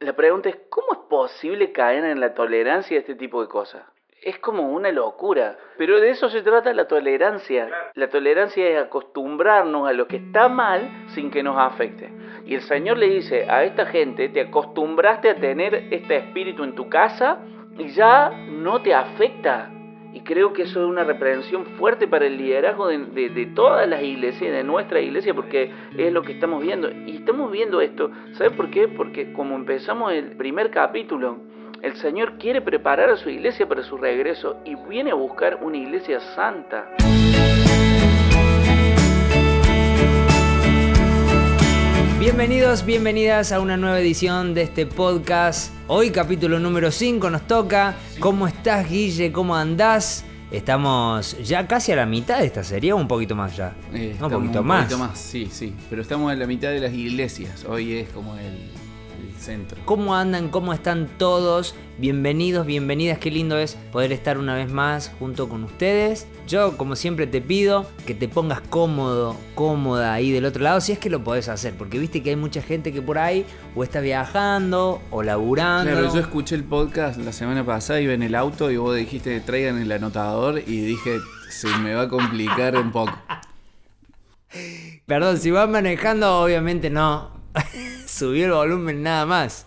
La pregunta es, ¿cómo es posible caer en la tolerancia de este tipo de cosas? Es como una locura, pero de eso se trata la tolerancia. La tolerancia es acostumbrarnos a lo que está mal sin que nos afecte. Y el Señor le dice a esta gente, te acostumbraste a tener este espíritu en tu casa y ya no te afecta. Y creo que eso es una reprensión fuerte para el liderazgo de, todas las iglesias, de nuestra iglesia, porque es lo que estamos viendo. Y estamos viendo esto, ¿sabes por qué? Porque como empezamos el primer capítulo, el Señor quiere preparar a su iglesia para su regreso y viene a buscar una iglesia santa. Bienvenidos, bienvenidas a una nueva edición de este podcast. Hoy capítulo número 5 nos toca. ¿Cómo estás Guille? ¿Cómo andás? Estamos ya casi a la mitad de esta serie, un poquito más ya. Eh, un poquito más. Un poquito más, sí, sí. Pero estamos en la mitad de las iglesias. Hoy es como el centro. ¿Cómo andan? ¿Cómo están todos? Bienvenidos, bienvenidas. Qué lindo es poder estar una vez más junto con ustedes. Yo, como siempre, te pido que te pongas cómodo, cómoda ahí del otro lado, si es que lo podés hacer. Porque viste que hay mucha gente que por ahí o está viajando o laburando. Claro, yo escuché el podcast la semana pasada, iba en el auto y vos dijiste traigan el anotador y dije se me va a complicar un poco. Perdón, si vas manejando, obviamente no. Subió el volumen nada más.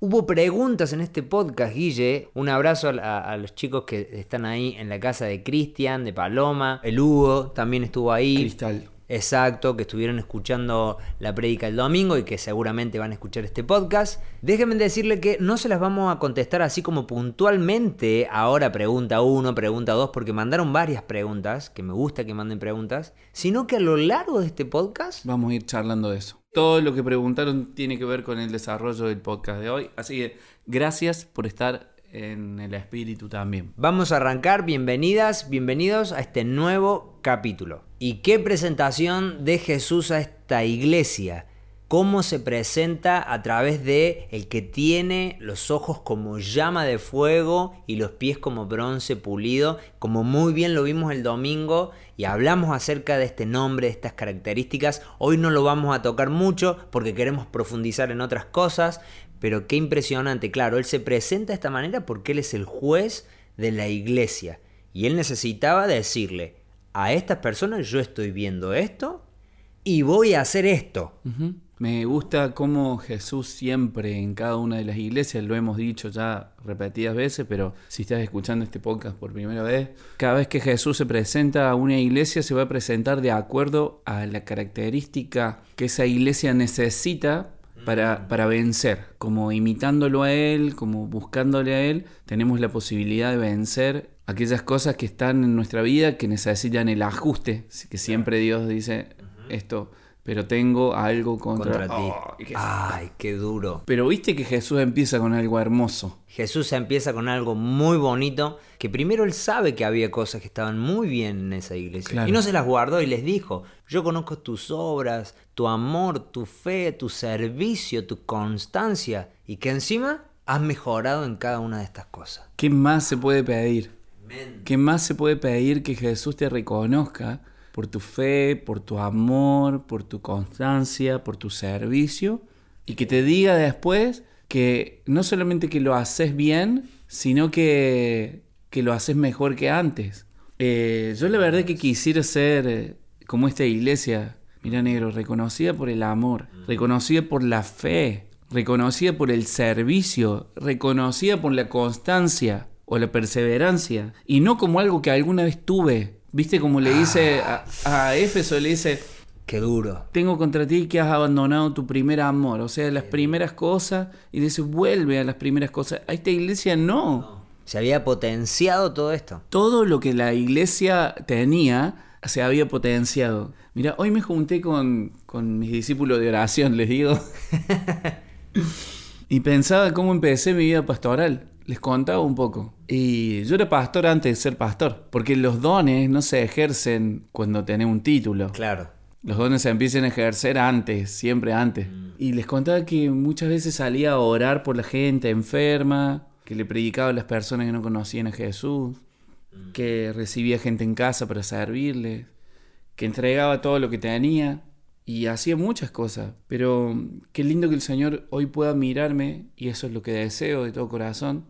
Hubo preguntas en este podcast, Guille. Un abrazo a, los chicos que están ahí en la casa de Cristian, de Paloma. El Hugo también estuvo ahí. Cristal. Exacto, que estuvieron escuchando la prédica el domingo y que seguramente van a escuchar este podcast. Déjenme decirle que no se las vamos a contestar así como puntualmente, ahora pregunta uno, pregunta dos, porque mandaron varias preguntas, que me gusta que manden preguntas, sino que a lo largo de este podcast... Vamos a ir charlando de eso. Todo lo que preguntaron tiene que ver con el desarrollo del podcast de hoy, así que gracias por estar en el espíritu también. Vamos a arrancar, bienvenidas, bienvenidos a este nuevo capítulo. ¿Y qué presentación de Jesús a esta iglesia? cómo se presenta a través de el que tiene los ojos como llama de fuego y los pies como bronce pulido, como muy bien lo vimos el domingo y hablamos acerca de este nombre, de estas características. Hoy no lo vamos a tocar mucho porque queremos profundizar en otras cosas, pero qué impresionante, claro, él se presenta de esta manera porque él es el juez de la iglesia. Y él necesitaba decirle, a estas personas yo estoy viendo esto y voy a hacer esto. Me gusta cómo Jesús siempre en cada una de las iglesias, lo hemos dicho ya repetidas veces, pero si estás escuchando este podcast por primera vez, cada vez que Jesús se presenta a una iglesia se va a presentar de acuerdo a la característica que esa iglesia necesita para, para, vencer, como imitándolo a Él, como buscándole a Él, tenemos la posibilidad de vencer aquellas cosas que están en nuestra vida que necesitan el ajuste, que siempre Dios dice esto, pero tengo algo contra, ti. Oh, Ay, qué duro. Pero viste que Jesús empieza con algo hermoso. Jesús empieza con algo muy bonito, que primero él sabe que había cosas que estaban muy bien en esa iglesia. Y no se las guardó y les dijo, yo conozco tus obras, tu amor, tu fe, tu servicio, tu constancia, y que encima has mejorado en cada una de estas cosas. ¿Qué más se puede pedir? ¿Qué más se puede pedir que Jesús te reconozca? por tu fe, por tu amor, por tu constancia, por tu servicio, y que te diga después que no solamente que lo haces bien, sino que, que lo haces mejor que antes. Eh, yo la verdad que quisiera ser eh, como esta iglesia, mira negro, reconocida por el amor, reconocida por la fe, reconocida por el servicio, reconocida por la constancia o la perseverancia, y no como algo que alguna vez tuve, ¿Viste como le dice a, a Éfeso? Le dice, Qué duro. Tengo contra ti que has abandonado tu primer amor, o sea, las primeras cosas, y dice, vuelve a las primeras cosas. A esta iglesia no. Se había potenciado todo esto. Todo lo que la iglesia tenía se había potenciado. Mira, hoy me junté con, con mis discípulos de oración, les digo. y pensaba cómo empecé mi vida pastoral les contaba un poco. Y yo era pastor antes de ser pastor, porque los dones no se ejercen cuando tenés un título. Claro. Los dones se empiezan a ejercer antes, siempre antes. Mm. Y les contaba que muchas veces salía a orar por la gente enferma, que le predicaba a las personas que no conocían a Jesús, mm. que recibía gente en casa para servirles, que entregaba todo lo que tenía. y hacía muchas cosas, pero qué lindo que el Señor hoy pueda mirarme, y eso es lo que deseo de todo corazón,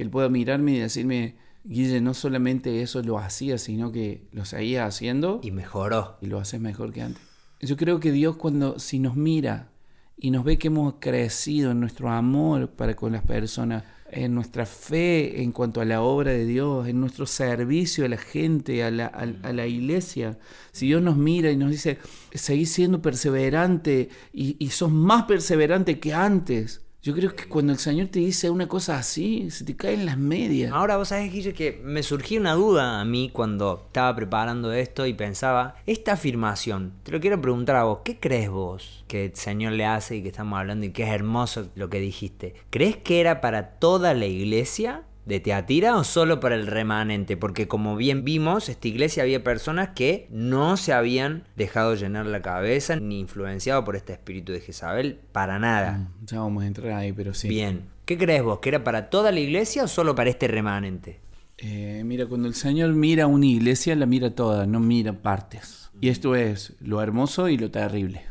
que Él pueda mirarme y decirme, Guille, no solamente eso lo hacía, sino que lo seguía haciendo. Y mejoró. Y lo haces mejor que antes. Yo creo que Dios cuando, si nos mira y nos ve que hemos crecido en nuestro amor para con las personas, en nuestra fe en cuanto a la obra de Dios, en nuestro servicio a la gente, a la, a, la iglesia. Si Dios nos mira y nos dice, seguís siendo perseverante y, y sos más perseverante que antes, yo creo que cuando el Señor te dice una cosa así, se te caen las medias. Ahora vos sabés, Guille, que me surgió una duda a mí cuando estaba preparando esto y pensaba, esta afirmación, te lo quiero preguntar a vos, ¿qué crees vos que el Señor le hace y que estamos hablando y que es hermoso lo que dijiste? ¿Crees que era para toda la iglesia? De Teatira o solo para el remanente? Porque como bien vimos, esta iglesia había personas que no se habían dejado llenar la cabeza ni influenciado por este espíritu de Jezabel para nada. Mm, ya vamos a entrar ahí, pero sí. Bien. ¿Qué crees vos? ¿Que era para toda la iglesia o solo para este remanente? Eh, mira, cuando el Señor mira una iglesia, la mira toda, no mira partes. Y esto es lo hermoso y lo terrible.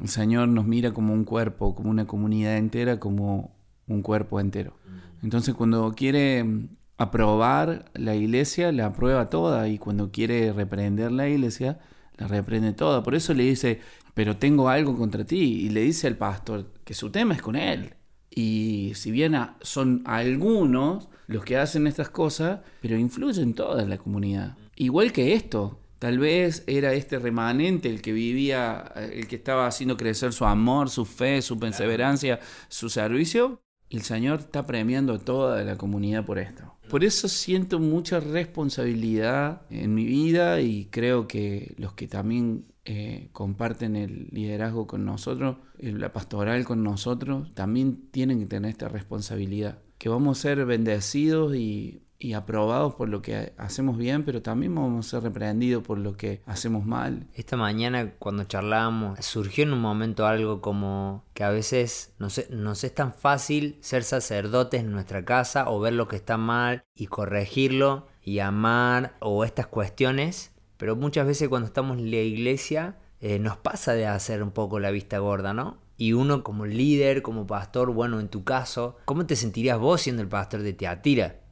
El Señor nos mira como un cuerpo, como una comunidad entera, como un cuerpo entero. Entonces cuando quiere aprobar la iglesia, la aprueba toda y cuando quiere reprender la iglesia, la reprende toda. Por eso le dice, pero tengo algo contra ti. Y le dice al pastor que su tema es con él. Y si bien son algunos los que hacen estas cosas, pero influyen toda la comunidad. Igual que esto, Tal vez era este remanente el que vivía, el que estaba haciendo crecer su amor, su fe, su perseverancia, su servicio, el Señor está premiando a toda la comunidad por esto. Por eso siento mucha responsabilidad en mi vida y creo que los que también eh, comparten el liderazgo con nosotros, la pastoral con nosotros, también tienen que tener esta responsabilidad. Que vamos a ser bendecidos y y aprobados por lo que hacemos bien, pero también vamos a ser reprendidos por lo que hacemos mal. Esta mañana cuando charlábamos surgió en un momento algo como que a veces no nos es tan fácil ser sacerdotes en nuestra casa o ver lo que está mal y corregirlo y amar o estas cuestiones, pero muchas veces cuando estamos en la iglesia eh, nos pasa de hacer un poco la vista gorda, ¿no? Y uno como líder, como pastor, bueno, en tu caso, ¿cómo te sentirías vos siendo el pastor de Teatira?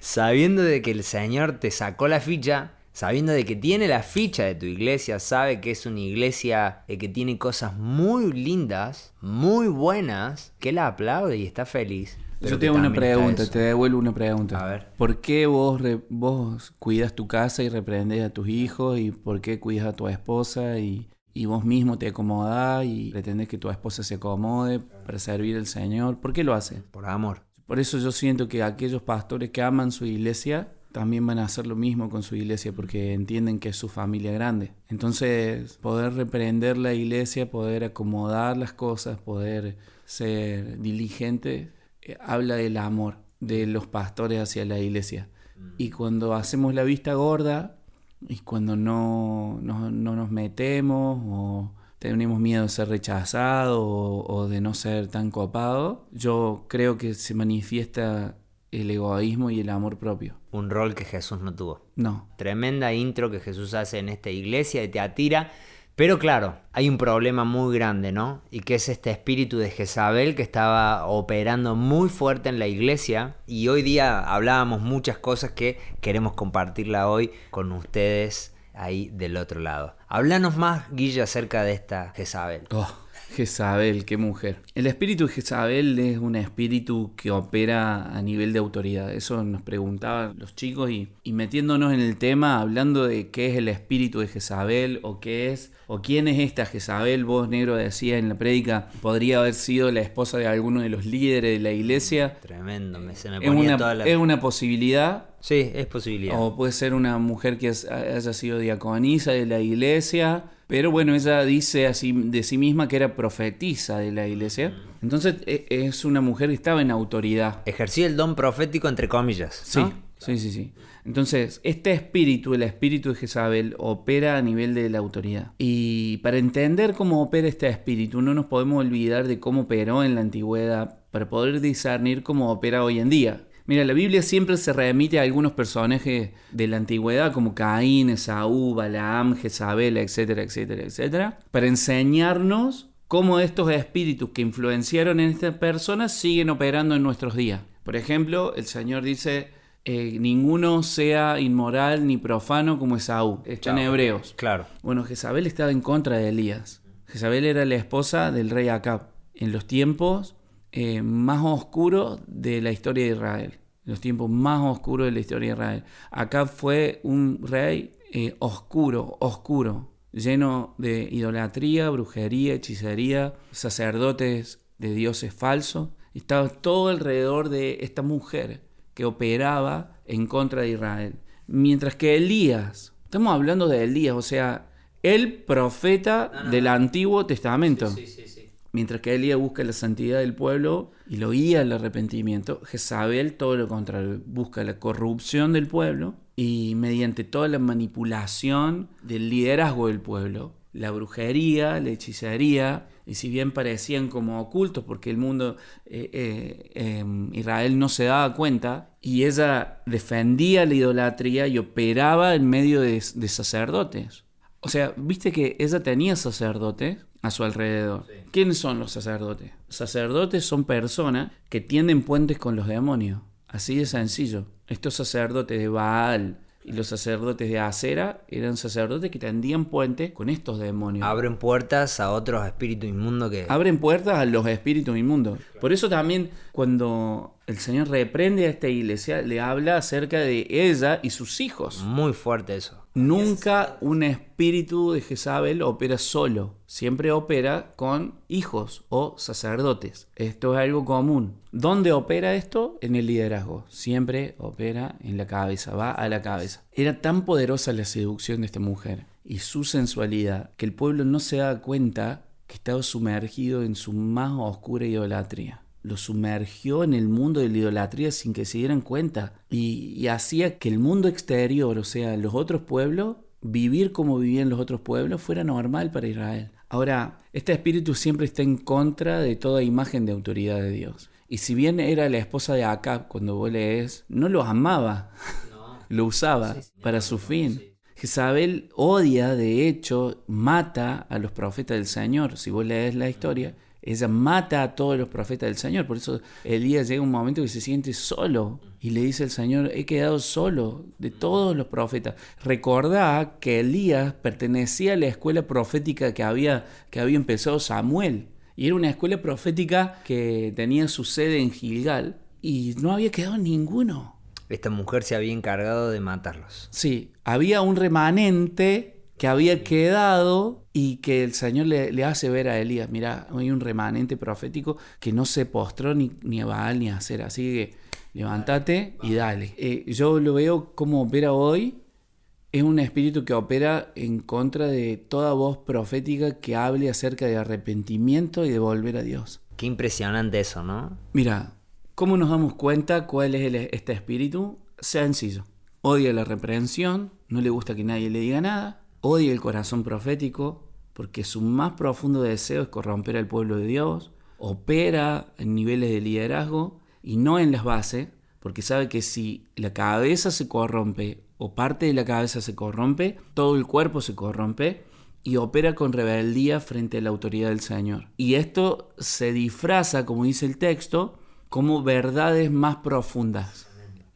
Sabiendo de que el Señor te sacó la ficha, sabiendo de que tiene la ficha de tu iglesia, sabe que es una iglesia eh, que tiene cosas muy lindas, muy buenas, que la aplaude y está feliz. Yo tengo una pregunta, te devuelvo una pregunta. A ver. ¿Por qué vos, vos cuidas tu casa y reprendes a tus hijos? ¿Y por qué cuidas a tu esposa? Y, y vos mismo te acomodás y pretendés que tu esposa se acomode para servir al Señor. ¿Por qué lo haces? Por amor. Por eso yo siento que aquellos pastores que aman su iglesia también van a hacer lo mismo con su iglesia porque entienden que es su familia grande. Entonces, poder reprender la iglesia, poder acomodar las cosas, poder ser diligente, eh, habla del amor de los pastores hacia la iglesia. Mm. Y cuando hacemos la vista gorda y cuando no, no nos metemos o tenemos miedo de ser rechazado o, de no ser tan copado, yo creo que se manifiesta el egoísmo y el amor propio. Un rol que Jesús no tuvo. No. Tremenda intro que Jesús hace en esta iglesia de Teatira. Pero claro, hay un problema muy grande, ¿no? Y que es este espíritu de Jezabel que estaba operando muy fuerte en la iglesia. Y hoy día hablábamos muchas cosas que queremos compartirla hoy con ustedes ahí del otro lado. Háblanos más, Guille, acerca de esta Jezabel. Oh, Jezabel, qué mujer. El espíritu de Jezabel es un espíritu que opera a nivel de autoridad. Eso nos preguntaban los chicos y, y metiéndonos en el tema, hablando de qué es el espíritu de Jezabel o qué es o quién es esta Jezabel. Vos, negro, decía en la prédica, podría haber sido la esposa de alguno de los líderes de la iglesia. Tremendo, me, se me ponía es una, toda la... Es una posibilidad Sí, es posibilidad. O puede ser una mujer que haya sido diaconisa de la iglesia, pero bueno, ella dice así de sí misma que era profetisa de la iglesia. Entonces e, es una mujer que estaba en autoridad. Ejercía el don profético entre comillas. Sí, sí, sí, sí. Entonces, este espíritu, el espíritu de Jezabel, opera a nivel de la autoridad. Y para entender cómo opera este espíritu, no nos podemos olvidar de cómo operó en la antigüedad para poder discernir cómo opera hoy en día. Mira, la Biblia siempre se remite a algunos personajes de la antigüedad como Caín, Esaú, Balaam, Jezabel, etcétera, etcétera, etcétera, para enseñarnos cómo estos espíritus que influenciaron en estas personas siguen operando en nuestros días. Por ejemplo, el Señor dice, eh, ninguno sea inmoral ni profano como Esaú. Está en Hebreos. Claro. Bueno, Jezabel estaba en contra de Elías. Jezabel era la esposa del rey Acab en los tiempos eh, más oscuros de la historia de Israel. Los tiempos más oscuros de la historia de Israel. Acab fue un rey eh, oscuro, oscuro, lleno de idolatría, brujería, hechicería, sacerdotes de dioses falsos. Estaba todo alrededor de esta mujer que operaba en contra de Israel. Mientras que Elías, estamos hablando de Elías, o sea, el profeta del Antiguo Testamento. Mientras que Elías busca la santidad del pueblo y lo guía al arrepentimiento, Jezabel todo lo contrario, busca la corrupción del pueblo y mediante toda la manipulación del liderazgo del pueblo, la brujería, la hechicería, y si bien parecían como ocultos porque el mundo, eh, eh, em, Israel no se daba cuenta, y ella defendía la idolatría y operaba en medio de, sacerdotes. O sea, viste que ella tenía sacerdotes a su alrededor. ¿Quiénes son los sacerdotes? Sacerdotes son personas que tienden puentes con los demonios. Así de sencillo. Estos sacerdotes de Baal, y los sacerdotes de Acera eran sacerdotes que tendían puentes con estos demonios. Abren puertas a otros espíritus inmundos que... Abren puertas a los espíritus inmundos. Por eso también cuando el Señor reprende a esta iglesia, le habla acerca de ella y sus hijos. Muy fuerte eso. Nunca un espíritu de Jezabel opera solo, siempre opera con hijos o sacerdotes. Esto es algo común. ¿Dónde opera esto? En el liderazgo. Siempre opera en la cabeza, va a la cabeza. Era tan poderosa la seducción de esta mujer y su sensualidad que el pueblo no se da cuenta que estaba sumergido en su más oscura idolatría lo sumergió en el mundo de la idolatría sin que se dieran cuenta y, hacía que el mundo exterior, o sea, los otros pueblos, vivir como vivían los otros pueblos, fuera normal para Israel. Ahora, este espíritu siempre está en contra de toda imagen de autoridad de Dios. Y si bien era la esposa de Acab, cuando vos lees, no lo amaba, lo usaba para su fin. Jezabel odia, de hecho, mata a los profetas del Señor. Si vos lees la historia, ella mata a todos los profetas del Señor. Por eso Elías llega un momento que se siente solo y le dice al Señor, he quedado solo de todos los profetas. Recordá que Elías pertenecía a la escuela profética que había, que había empezado Samuel. Y era una escuela profética que tenía su sede en Gilgal y no había quedado ninguno. Esta mujer se había encargado de matarlos. Sí, había un remanente que había quedado y que el Señor le, hace ver a Elías, mira, hay un remanente profético que no se postró ni, ni a Baal ni a hacer, así que levántate y dale. Eh, yo lo veo como opera hoy, es un espíritu que opera en contra de toda voz profética que hable acerca de arrepentimiento y de volver a Dios. Qué impresionante eso, ¿no? Mira, ¿cómo nos damos cuenta cuál es este espíritu? Sencillo. Odia la reprensión, no le gusta que nadie le diga nada, odia el corazón profético porque su más profundo deseo es corromper al pueblo de Dios, opera en niveles de liderazgo y no en las bases, porque sabe que si la cabeza se corrompe o parte de la cabeza se corrompe, todo el cuerpo se corrompe y opera con rebeldía frente a la autoridad del Señor. Y esto se disfraza, como dice el texto, como verdades más profundas.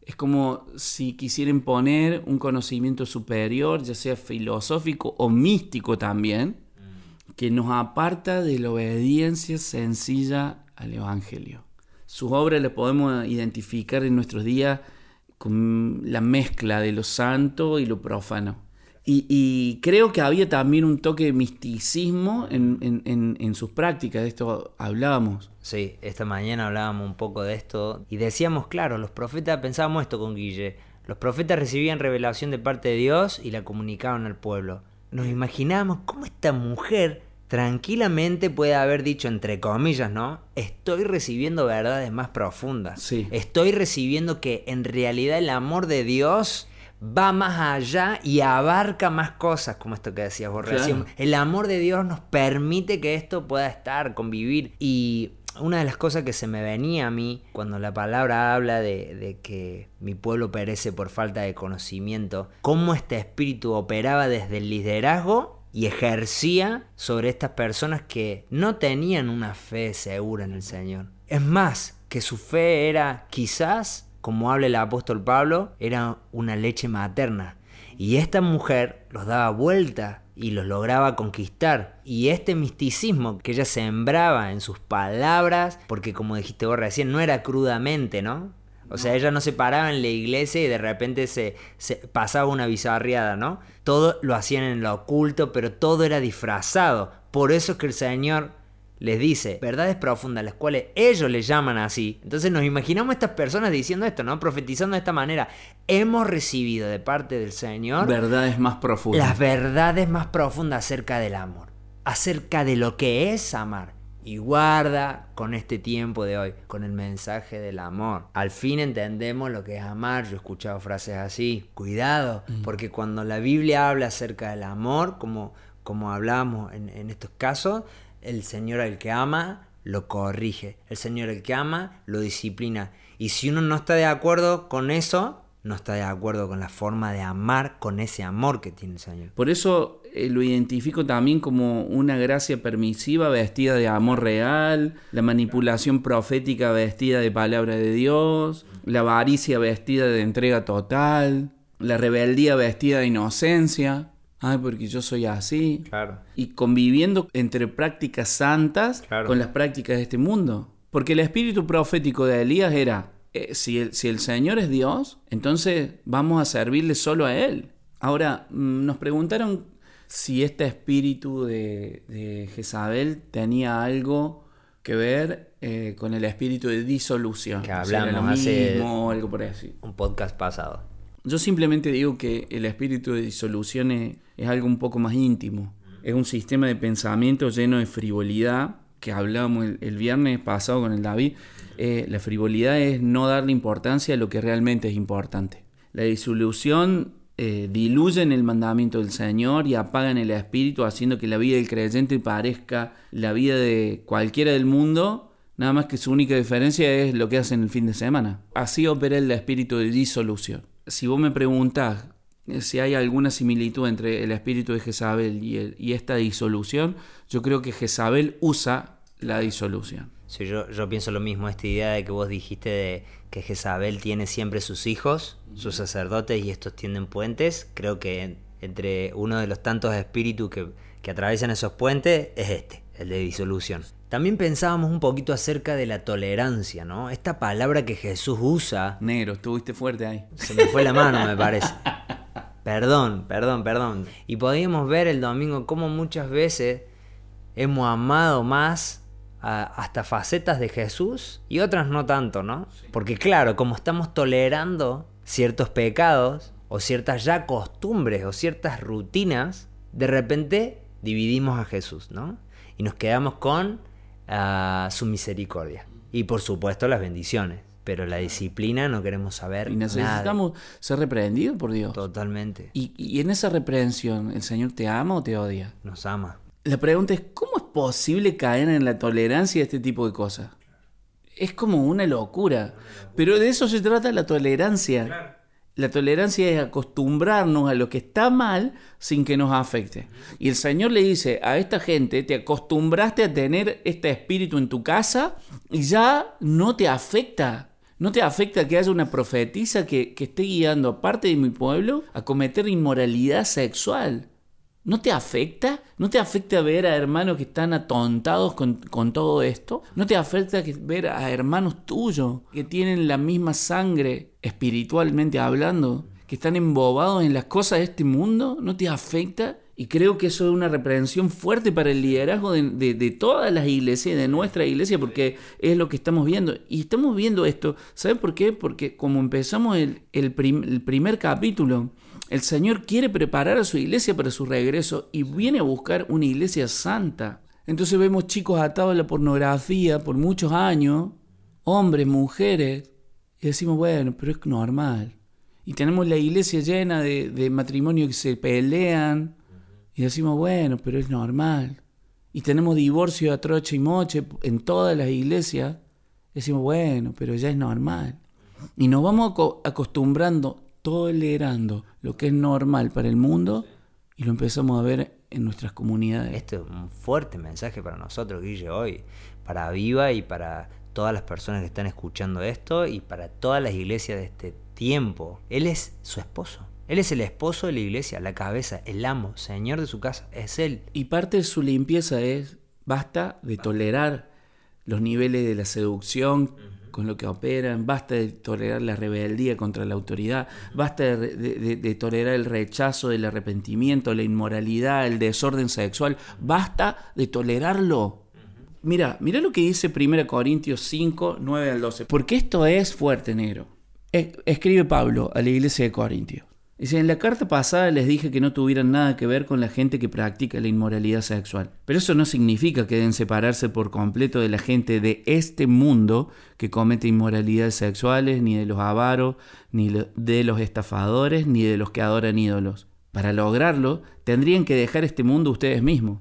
Es como si quisieran poner un conocimiento superior, ya sea filosófico o místico también, que nos aparta de la obediencia sencilla al Evangelio. Sus obras las podemos identificar en nuestros días con la mezcla de lo santo y lo profano. Y, creo que había también un toque de misticismo en, sus prácticas, de esto hablábamos. Sí, esta mañana hablábamos un poco de esto y decíamos, claro, los profetas, pensábamos esto con Guille, los profetas recibían revelación de parte de Dios y la comunicaban al pueblo. Nos imaginábamos cómo esta mujer tranquilamente puede haber dicho, entre comillas, ¿no? Estoy recibiendo verdades más profundas. Sí. Estoy recibiendo que en realidad el amor de Dios va más allá y abarca más cosas, como esto que decías vos El amor de Dios nos permite que esto pueda estar, convivir. Y una de las cosas que se me venía a mí cuando la palabra habla de, de, que mi pueblo perece por falta de conocimiento, cómo este espíritu operaba desde el liderazgo y ejercía sobre estas personas que no tenían una fe segura en el Señor. Es más, que su fe era quizás, como habla el apóstol Pablo, era una leche materna. Y esta mujer los daba vuelta y los lograba conquistar. Y este misticismo que ella sembraba en sus palabras, porque como dijiste vos recién, no era crudamente, ¿no? O sea, ella no se paraba en la iglesia y de repente se, se, pasaba una bizarriada, ¿no? Todo lo hacían en lo oculto, pero todo era disfrazado. Por eso es que el Señor les dice verdades profundas, las cuales ellos le llaman así. Entonces nos imaginamos a estas personas diciendo esto, ¿no? Profetizando de esta manera. Hemos recibido de parte del Señor verdades más profundas. Las verdades más profundas acerca del amor, acerca de lo que es amar. Y guarda con este tiempo de hoy, con el mensaje del amor. Al fin entendemos lo que es amar. Yo he escuchado frases así. Cuidado, mm. porque cuando la Biblia habla acerca del amor, como, como hablamos en, en estos casos, el Señor al que ama lo corrige, el Señor al que ama lo disciplina. Y si uno no está de acuerdo con eso, no está de acuerdo con la forma de amar con ese amor que tiene el Señor. Por eso eh, lo identifico también como una gracia permisiva vestida de amor real, la manipulación profética vestida de palabra de Dios, la avaricia vestida de entrega total, la rebeldía vestida de inocencia ay, porque yo soy así. Claro. Y conviviendo entre prácticas santas con las prácticas de este mundo. Porque el espíritu profético de Elías era, eh, si, el, si el Señor es Dios, entonces vamos a servirle solo a Él. Ahora, mm, nos preguntaron si este espíritu de, Jezabel tenía algo que ver eh, con el espíritu de disolución. Que hablamos hace algo por así. un podcast pasado. Yo simplemente digo que el espíritu de disolución es, algo un poco más íntimo. Es un sistema de pensamiento lleno de frivolidad, que hablábamos el, viernes pasado con el David. Eh, la frivolidad es no darle importancia a lo que realmente es importante. La disolución eh, diluye en el mandamiento del Señor y apaga en el espíritu, haciendo que la vida del creyente parezca la vida de cualquiera del mundo, nada más que su única diferencia es lo que hacen el fin de semana. Así opera el espíritu de disolución si vos me preguntás si hay alguna similitud entre el espíritu de Jezabel y, esta disolución, yo creo que Jezabel usa la disolución. Sí, yo, yo pienso lo mismo, esta idea de que vos dijiste de que Jezabel tiene siempre sus hijos, sus sacerdotes y estos tienden puentes, creo que entre uno de los tantos espíritus que, que atraviesan esos puentes es este, el de disolución. También pensábamos un poquito acerca de la tolerancia, ¿no? Esta palabra que Jesús usa. Negro, estuviste fuerte ahí. Se me fue la mano, me parece. Perdón, perdón, perdón. Y podíamos ver el domingo cómo muchas veces hemos amado más hasta facetas de Jesús y otras no tanto, ¿no? Porque claro, como estamos tolerando ciertos pecados o ciertas ya costumbres o ciertas rutinas, de repente dividimos a Jesús, ¿no? Y nos quedamos con a su misericordia. Y por supuesto las bendiciones. Pero la disciplina no queremos saber. Y necesitamos ser reprendidos por Dios. Totalmente. Y, y en esa reprensión, ¿el Señor te ama o te odia? Nos ama. La pregunta es, ¿cómo es posible caer en la tolerancia de este tipo de cosas? Es como una locura. Pero de eso se trata la tolerancia. La tolerancia es acostumbrarnos a lo que está mal sin que nos afecte. Y el Señor le dice a esta gente, te acostumbraste a tener este espíritu en tu casa y ya no te afecta. No te afecta que haya una profetisa que, esté guiando a parte de mi pueblo a cometer inmoralidad sexual. ¿No te afecta? ¿No te afecta ver a hermanos que están atontados con, todo esto? ¿No te afecta ver a hermanos tuyos que tienen la misma sangre espiritualmente hablando? ¿Que están embobados en las cosas de este mundo? ¿No te afecta? Y creo que eso es una reprensión fuerte para el liderazgo de, todas las iglesias, de nuestra iglesia, porque es lo que estamos viendo. Y estamos viendo esto, ¿sabes por qué? Porque como empezamos el, el primer capítulo, el Señor quiere preparar a su iglesia para su regreso y viene a buscar una iglesia santa. Entonces vemos chicos atados a la pornografía por muchos años, hombres, mujeres, y decimos, bueno, pero es normal. Y tenemos la iglesia llena de, matrimonios que se pelean, y decimos, bueno, pero es normal. y tenemos divorcio a troche y moche en todas las iglesias, decimos, bueno, pero ya es normal. Y nos vamos acostumbrando, tolerando lo que es normal para el mundo y lo empezamos a ver en nuestras comunidades. Este es un fuerte mensaje para nosotros, Guille, hoy, para Viva y para todas las personas que están escuchando esto y para todas las iglesias de este tiempo. Él es su esposo. Él es el esposo de la iglesia, la cabeza, el amo, señor de su casa. Es Él. Y parte de su limpieza es, basta de tolerar los niveles de la seducción con lo que operan, basta de tolerar la rebeldía contra la autoridad, basta de, tolerar el rechazo del arrepentimiento, la inmoralidad, el desorden sexual, basta de tolerarlo. Mira, mira lo que dice 1 Corintios 5, 9 al 12, porque esto es fuerte, negro. Escribe Pablo a la iglesia de Corintios. Dice, en la carta pasada les dije que no tuvieran nada que ver con la gente que practica la inmoralidad sexual. Pero eso no significa que deben separarse por completo de la gente de este mundo que comete inmoralidades sexuales, ni de los avaros, ni de los estafadores, ni de los que adoran ídolos. Para lograrlo, tendrían que dejar este mundo ustedes mismos.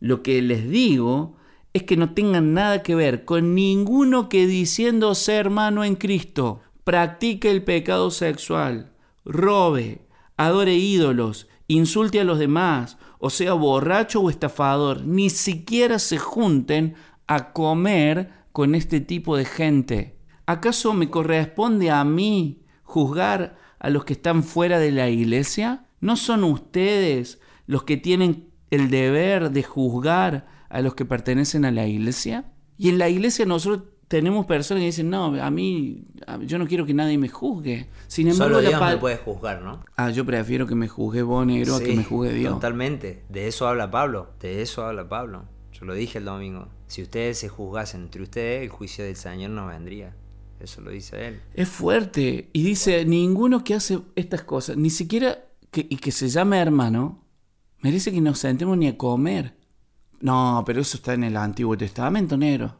Lo que les digo es que no tengan nada que ver con ninguno que diciendo ser hermano en Cristo practique el pecado sexual robe, adore ídolos, insulte a los demás, o sea borracho o estafador, ni siquiera se junten a comer con este tipo de gente. ¿Acaso me corresponde a mí juzgar a los que están fuera de la iglesia? ¿No son ustedes los que tienen el deber de juzgar a los que pertenecen a la iglesia? Y en la iglesia nosotros tenemos personas que dicen, no, a mí, yo no quiero que nadie me juzgue. Sin embargo, Solo Dios me puede juzgar, ¿no? Ah, yo prefiero que me juzgue vos, negro, a que me juzgue Dios. Totalmente. De eso habla Pablo. De eso habla Pablo. Yo lo dije el domingo. Si ustedes se juzgasen entre ustedes, el juicio del Señor no vendría. Eso lo dice él. Es fuerte. Y dice, ninguno que hace estas cosas, ni siquiera que, y que se llame hermano, merece que nos sentemos ni a comer. No, pero eso está en el Antiguo Testamento, negro.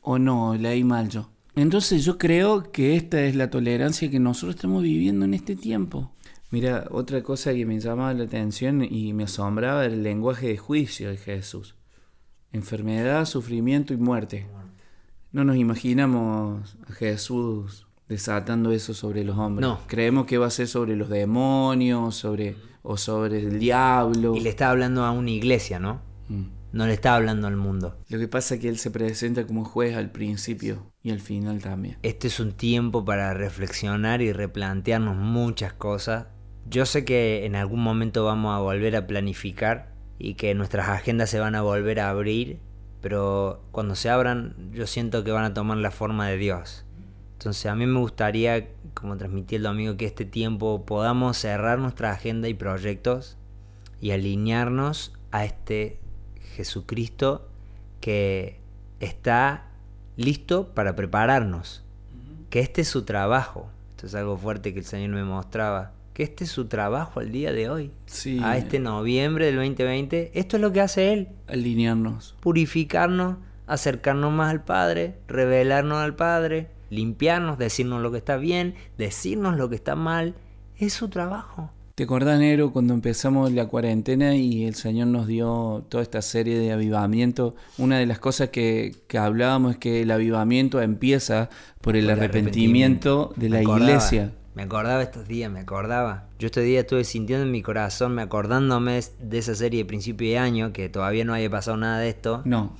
O, no, leí mal yo. Entonces yo creo que esta es la tolerancia que nosotros estamos viviendo en este tiempo. Mira, otra cosa que me llamaba la atención y me asombraba era el lenguaje de juicio de Jesús. Enfermedad, sufrimiento y muerte. No nos imaginamos a Jesús desatando eso sobre los hombres. No. Creemos que va a ser sobre los demonios, sobre o sobre el diablo. Y le está hablando a una iglesia, ¿no? Mm. No le está hablando al mundo. Lo que pasa es que él se presenta como juez al principio y al final también. Este es un tiempo para reflexionar y replantearnos muchas cosas. Yo sé que en algún momento vamos a volver a planificar y que nuestras agendas se van a volver a abrir, pero cuando se abran yo siento que van a tomar la forma de Dios. Entonces a mí me gustaría, como transmití el domingo, que este tiempo podamos cerrar nuestra agenda y proyectos y alinearnos a este Jesucristo que está listo para prepararnos, que este es su trabajo. Esto es algo fuerte que el Señor me mostraba, que este es su trabajo al día de hoy, a este noviembre del 2020. Esto es lo que hace Él. Alinearnos. Purificarnos, acercarnos más al Padre, revelarnos al Padre, limpiarnos, decirnos lo que está bien, decirnos lo que está mal. Es su trabajo. ¿Te acordás, Nero, cuando empezamos la cuarentena y el Señor nos dio toda esta serie de avivamiento? Una de las cosas que, hablábamos es que el avivamiento empieza por el, arrepentimiento, de la iglesia. Me acordaba estos días, me acordaba. Yo estos días estuve sintiendo en mi corazón, me acordándome de esa serie de principio de año, que todavía no había pasado nada de esto. No.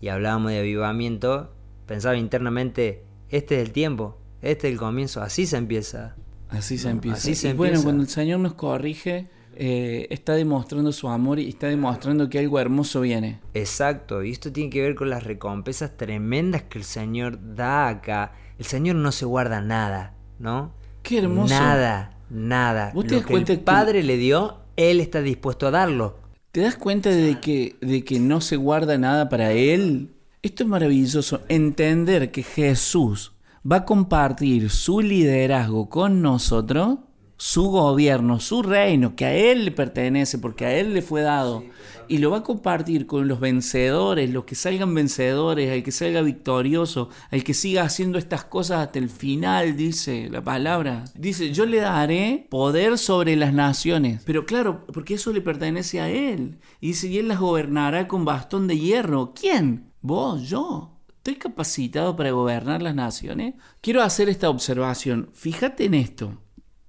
Y hablábamos de avivamiento. Pensaba internamente, este es el tiempo, este es el comienzo, así se empieza. Así se empieza. bueno, cuando el Señor nos corrige, eh, está demostrando su amor y está demostrando que algo hermoso viene. Exacto, y esto tiene que ver con las recompensas tremendas que el Señor da acá. El Señor no se guarda nada, ¿no? Qué hermoso. Nada, nada. Lo que el Padre le dio, Él está dispuesto a darlo. ¿Te das cuenta de que, de que no se guarda nada para Él? Esto es maravilloso. Entender que Jesús va a compartir su liderazgo con nosotros, su gobierno, su reino, que a Él le pertenece, porque a Él le fue dado, y lo va a compartir con los vencedores, los que salgan vencedores, el que salga victorioso, el que siga haciendo estas cosas hasta el final, dice la palabra. Dice, yo le daré poder sobre las naciones. Pero claro, porque eso le pertenece a Él. Y dice, y Él las gobernará con bastón de hierro. ¿Quién? Vos, yo. ¿Estoy capacitado para gobernar las naciones? Quiero hacer esta observación. Fíjate en esto.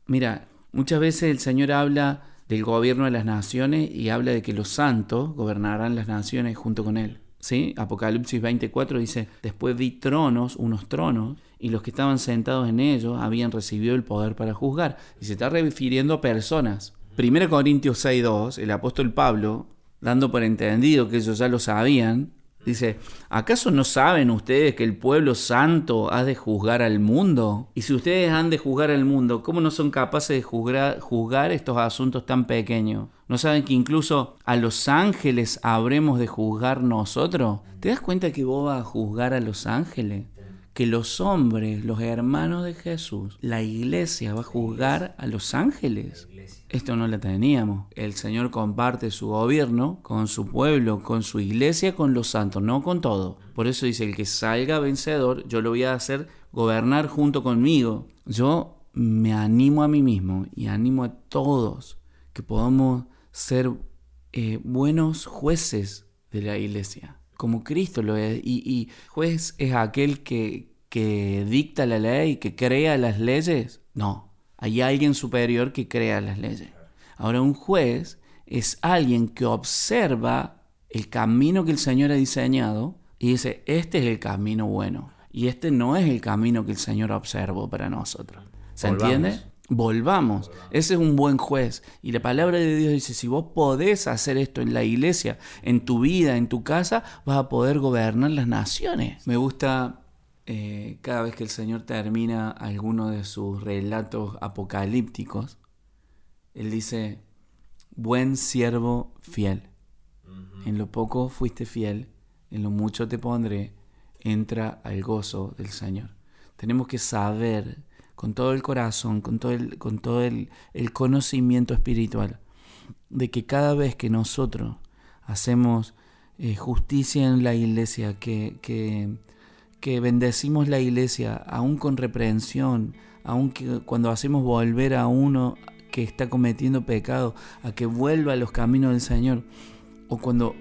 Mira, muchas veces el Señor habla del gobierno de las naciones y habla de que los santos gobernarán las naciones junto con Él. ¿Sí? Apocalipsis 24 dice, después vi tronos, unos tronos, y los que estaban sentados en ellos habían recibido el poder para juzgar. Y se está refiriendo a personas. 1 Corintios 6.2, el apóstol Pablo, dando por entendido que ellos ya lo sabían, Dice, ¿acaso no saben ustedes que el pueblo santo ha de juzgar al mundo? Y si ustedes han de juzgar al mundo, ¿cómo no son capaces de juzgar, estos asuntos tan pequeños? ¿No saben que incluso a los ángeles habremos de juzgar nosotros? ¿Te das cuenta que vos vas a juzgar a los ángeles? Que los hombres, los hermanos de Jesús, la iglesia va a juzgar a los ángeles. Esto no lo teníamos. El Señor comparte su gobierno con su pueblo, con su iglesia, con los santos, no con todo. Por eso dice, el que salga vencedor, yo lo voy a hacer gobernar junto conmigo. Yo me animo a mí mismo y animo a todos que podamos ser eh, buenos jueces de la iglesia como Cristo lo es. Y, juez es aquel que, que dicta la ley, que crea las leyes. No, hay alguien superior que crea las leyes. Ahora un juez es alguien que observa el camino que el Señor ha diseñado y dice, este es el camino bueno. Y este no es el camino que el Señor observó para nosotros. ¿Se entiende? Volvamos. Ese es un buen juez. Y la palabra de Dios dice, si vos podés hacer esto en la iglesia, en tu vida, en tu casa, vas a poder gobernar las naciones. Me gusta eh, cada vez que el Señor termina alguno de sus relatos apocalípticos, Él dice, buen siervo fiel. En lo poco fuiste fiel, en lo mucho te pondré, entra al gozo del Señor. Tenemos que saber con todo el corazón, con todo el, con todo el, conocimiento espiritual, de que cada vez que nosotros hacemos eh, justicia en la iglesia, que, que, que, bendecimos la iglesia, aún con reprensión, aún cuando hacemos volver a uno que está cometiendo pecado, a que vuelva a los caminos del Señor, o cuando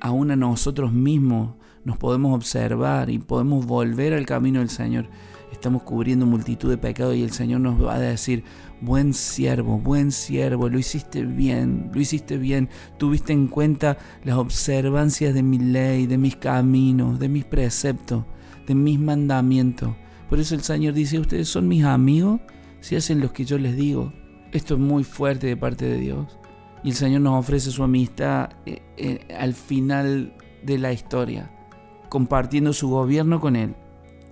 aún a nosotros mismos nos podemos observar y podemos volver al camino del Señor, estamos cubriendo multitud de pecados y el Señor nos va a decir, buen siervo, buen siervo, lo hiciste bien, lo hiciste bien, tuviste en cuenta las observancias de mi ley, de mis caminos, de mis preceptos, de mis mandamientos. Por eso el Señor dice, ustedes son mis amigos si hacen lo que yo les digo. Esto es muy fuerte de parte de Dios. Y el Señor nos ofrece su amistad eh, eh, al final de la historia, compartiendo su gobierno con Él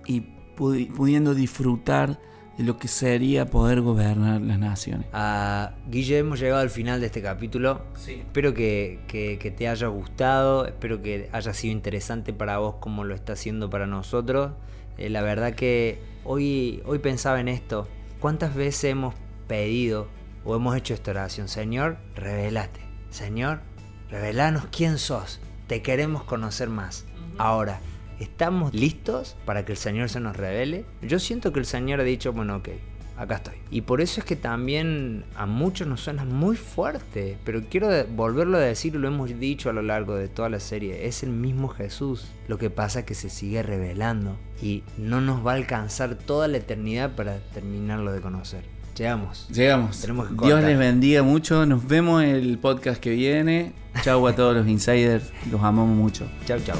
y pudiendo disfrutar de lo que sería poder gobernar las naciones. Ah, Guille, hemos llegado al final de este capítulo. Espero que, te haya gustado, espero que haya sido interesante para vos como lo está haciendo para nosotros. Eh, la verdad que hoy, hoy pensaba en esto. ¿Cuántas veces hemos pedido o hemos hecho esta oración? Señor, revelate. Señor, revelanos quién sos. Te queremos conocer más. Ahora, ¿Estamos listos para que el Señor se nos revele? Yo siento que el Señor ha dicho, bueno, ok, acá estoy. Y por eso es que también a muchos nos suena muy fuerte, pero quiero volverlo a decir, lo hemos dicho a lo largo de toda la serie, es el mismo Jesús. Lo que pasa es que se sigue revelando y no nos va a alcanzar toda la eternidad para terminarlo de conocer. Llegamos. Llegamos. Tenemos que Dios les bendiga mucho. Nos vemos en el podcast que viene. Chau a todos los insiders. Los amamos mucho. Chau, chau.